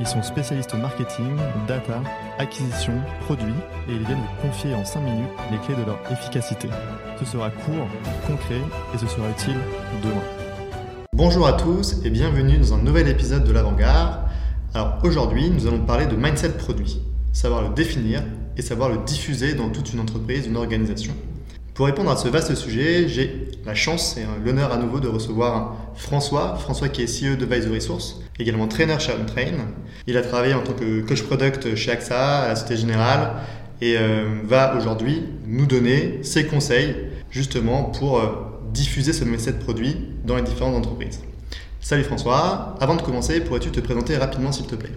Ils sont spécialistes marketing, data, acquisition, produits et ils viennent vous confier en 5 minutes les clés de leur efficacité. Ce sera court, concret et ce sera utile demain. Bonjour à tous et bienvenue dans un nouvel épisode de l'Avant-Garde. Alors aujourd'hui, nous allons parler de mindset produit, savoir le définir et savoir le diffuser dans toute une entreprise, une organisation. Pour répondre à ce vaste sujet, j'ai la chance et l'honneur à nouveau de recevoir François, François qui est CEO de Vice Resource, également trainer chez Untrain. Il a travaillé en tant que coach product chez AXA, à la Société Générale, et euh, va aujourd'hui nous donner ses conseils justement pour euh, diffuser ce mindset produit dans les différentes entreprises. Salut François, avant de commencer, pourrais-tu te présenter rapidement s'il te plaît?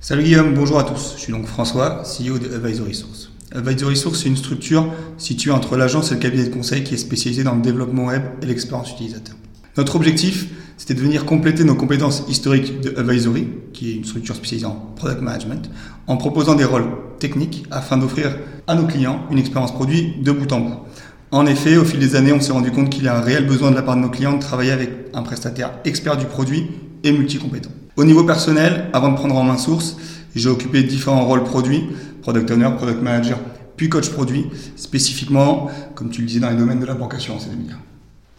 Salut Guillaume, bonjour à tous. Je suis donc François, CEO de Advisory Source. Advisory Source, c'est une structure située entre l'agence et le cabinet de conseil qui est spécialisée dans le développement web et l'expérience utilisateur. Notre objectif, c'était de venir compléter nos compétences historiques de Advisory, qui est une structure spécialisée en product management, en proposant des rôles techniques afin d'offrir à nos clients une expérience produit de bout en bout. En effet, au fil des années, on s'est rendu compte qu'il y a un réel besoin de la part de nos clients de travailler avec un prestataire expert du produit et multicompétent. Au niveau personnel, avant de prendre en main source, j'ai occupé différents rôles produits, product owner, product manager, puis coach produit, spécifiquement, comme tu le disais, dans les domaines de la banque assurance et des médias.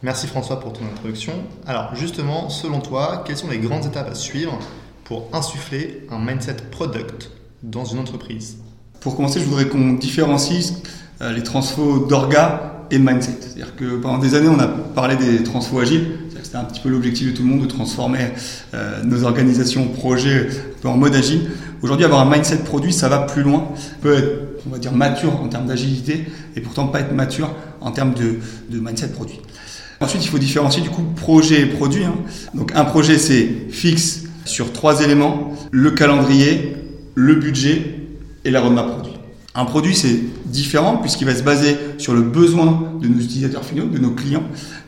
Merci François pour ton introduction. Alors justement, selon toi, quelles sont les grandes étapes à suivre pour insuffler un mindset product dans une entreprise? Pour commencer, je voudrais qu'on différencie euh, les transfos d'orga et mindset. C'est-à-dire que pendant des années, on a parlé des transfos agiles. C'était un petit peu l'objectif de tout le monde de transformer euh, nos organisations, projets en mode agile. Aujourd'hui, avoir un mindset produit, ça va plus loin. peut être, on va dire, mature en termes d'agilité et pourtant pas être mature en termes de, de mindset produit. Ensuite, il faut différencier du coup projet et produit. Hein. Donc un projet, c'est fixe sur trois éléments, le calendrier, le budget et la roadmap produit. Un produit, c'est différent puisqu'il va se baser sur le besoin de nos utilisateurs finaux, de nos clients,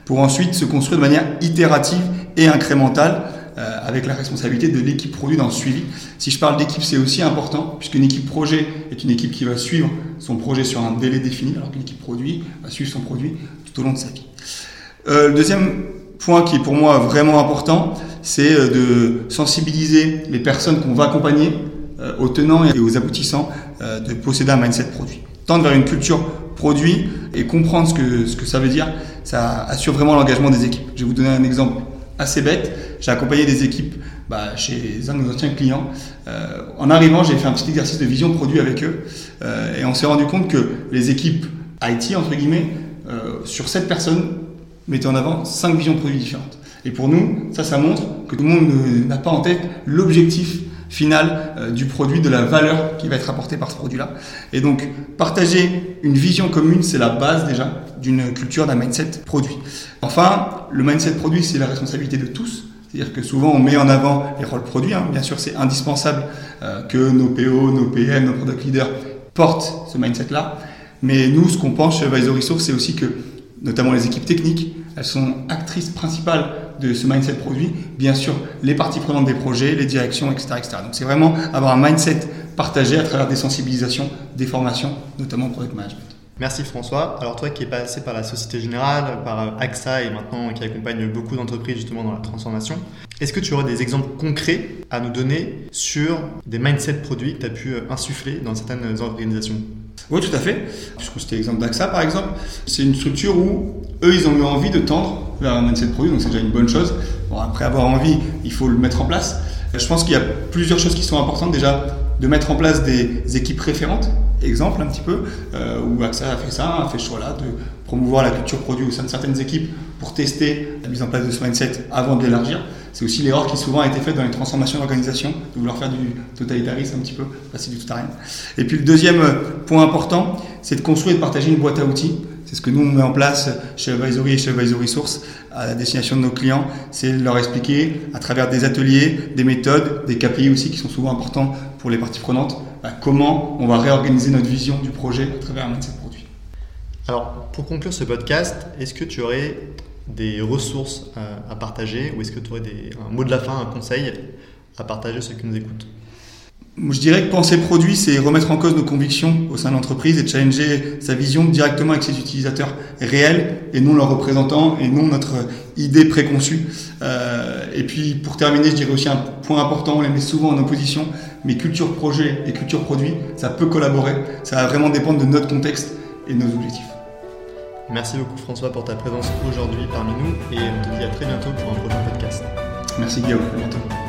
pour ensuite se construire de manière itérative et incrémentale euh, avec la responsabilité de l'équipe produit dans le suivi. Si je parle d'équipe, c'est aussi important puisqu'une équipe projet est une équipe qui va suivre son projet sur un délai défini, alors qu'une équipe produit va suivre son produit tout au long de sa vie. Euh, le deuxième point qui est pour moi vraiment important, c'est euh, de sensibiliser les personnes qu'on va accompagner euh, aux tenants et aux aboutissants de posséder un mindset produit. Tendre vers une culture produit et comprendre ce que, ce que ça veut dire, ça assure vraiment l'engagement des équipes. Je vais vous donner un exemple assez bête. J'ai accompagné des équipes bah, chez un de nos anciens clients. en arrivant, j'ai fait un petit exercice de vision produit avec eux et on s'est rendu compte que les équipes IT, entre guillemets, sur cette personnes, mettez en avant cinq visions de produits différentes. Et pour nous, ça, ça montre que tout le monde n'a pas en tête l'objectif final euh, du produit, de la valeur qui va être apportée par ce produit-là. Et donc, partager une vision commune, c'est la base déjà d'une culture, d'un mindset produit. Enfin, le mindset produit, c'est la responsabilité de tous. C'est-à-dire que souvent, on met en avant les rôles produits. Hein. Bien sûr, c'est indispensable euh, que nos PO, nos PM, nos product leaders portent ce mindset-là. Mais nous, ce qu'on pense chez Advisory Resource, c'est aussi que notamment les équipes techniques, elles sont actrices principales de ce mindset produit. Bien sûr, les parties prenantes des projets, les directions, etc. etc. Donc c'est vraiment avoir un mindset partagé à travers des sensibilisations, des formations, notamment product management. Merci François. Alors toi qui es passé par la Société Générale, par AXA et maintenant qui accompagne beaucoup d'entreprises justement dans la transformation, est-ce que tu aurais des exemples concrets à nous donner sur des mindset produits que tu as pu insuffler dans certaines organisations? Oui, tout à fait. Puisque c'était l'exemple d'AXA, par exemple. C'est une structure où eux, ils ont eu envie de tendre vers un mindset produit, donc c'est déjà une bonne chose. Bon, après avoir envie, il faut le mettre en place. Je pense qu'il y a plusieurs choses qui sont importantes. Déjà, de mettre en place des équipes référentes. Exemple, un petit peu, euh, où AXA a fait ça, a fait ce choix-là de promouvoir la culture produit au sein de certaines équipes pour tester la mise en place de ce mindset avant de l'élargir. C'est aussi l'erreur qui souvent a été faite dans les transformations d'organisation, de vouloir faire du totalitarisme un petit peu, passer du rien. Et puis le deuxième point important, c'est de construire et de partager une boîte à outils. C'est ce que nous on met en place chez Advisory et chez Advisory Source à la destination de nos clients, c'est de leur expliquer à travers des ateliers, des méthodes, des KPI aussi qui sont souvent importants pour les parties prenantes, bah, comment on va réorganiser notre vision du projet à travers un mindset produit. Alors, pour conclure ce podcast, est-ce que tu aurais des ressources à, partager ou est-ce que tu aurais un mot de la fin, un conseil à partager à ceux qui nous écoutent? Je dirais que penser produit, c'est remettre en cause nos convictions au sein de l'entreprise et challenger sa vision directement avec ses utilisateurs réels et non leurs représentants et non notre idée préconçue. Euh, et puis pour terminer, je dirais aussi un point important, on les met souvent en opposition, mais culture projet et culture produit, ça peut collaborer, ça va vraiment dépendre de notre contexte et de nos objectifs. Merci beaucoup François pour ta présence aujourd'hui parmi nous et on te dit à très bientôt pour un prochain podcast. Merci Guillaume, à bientôt.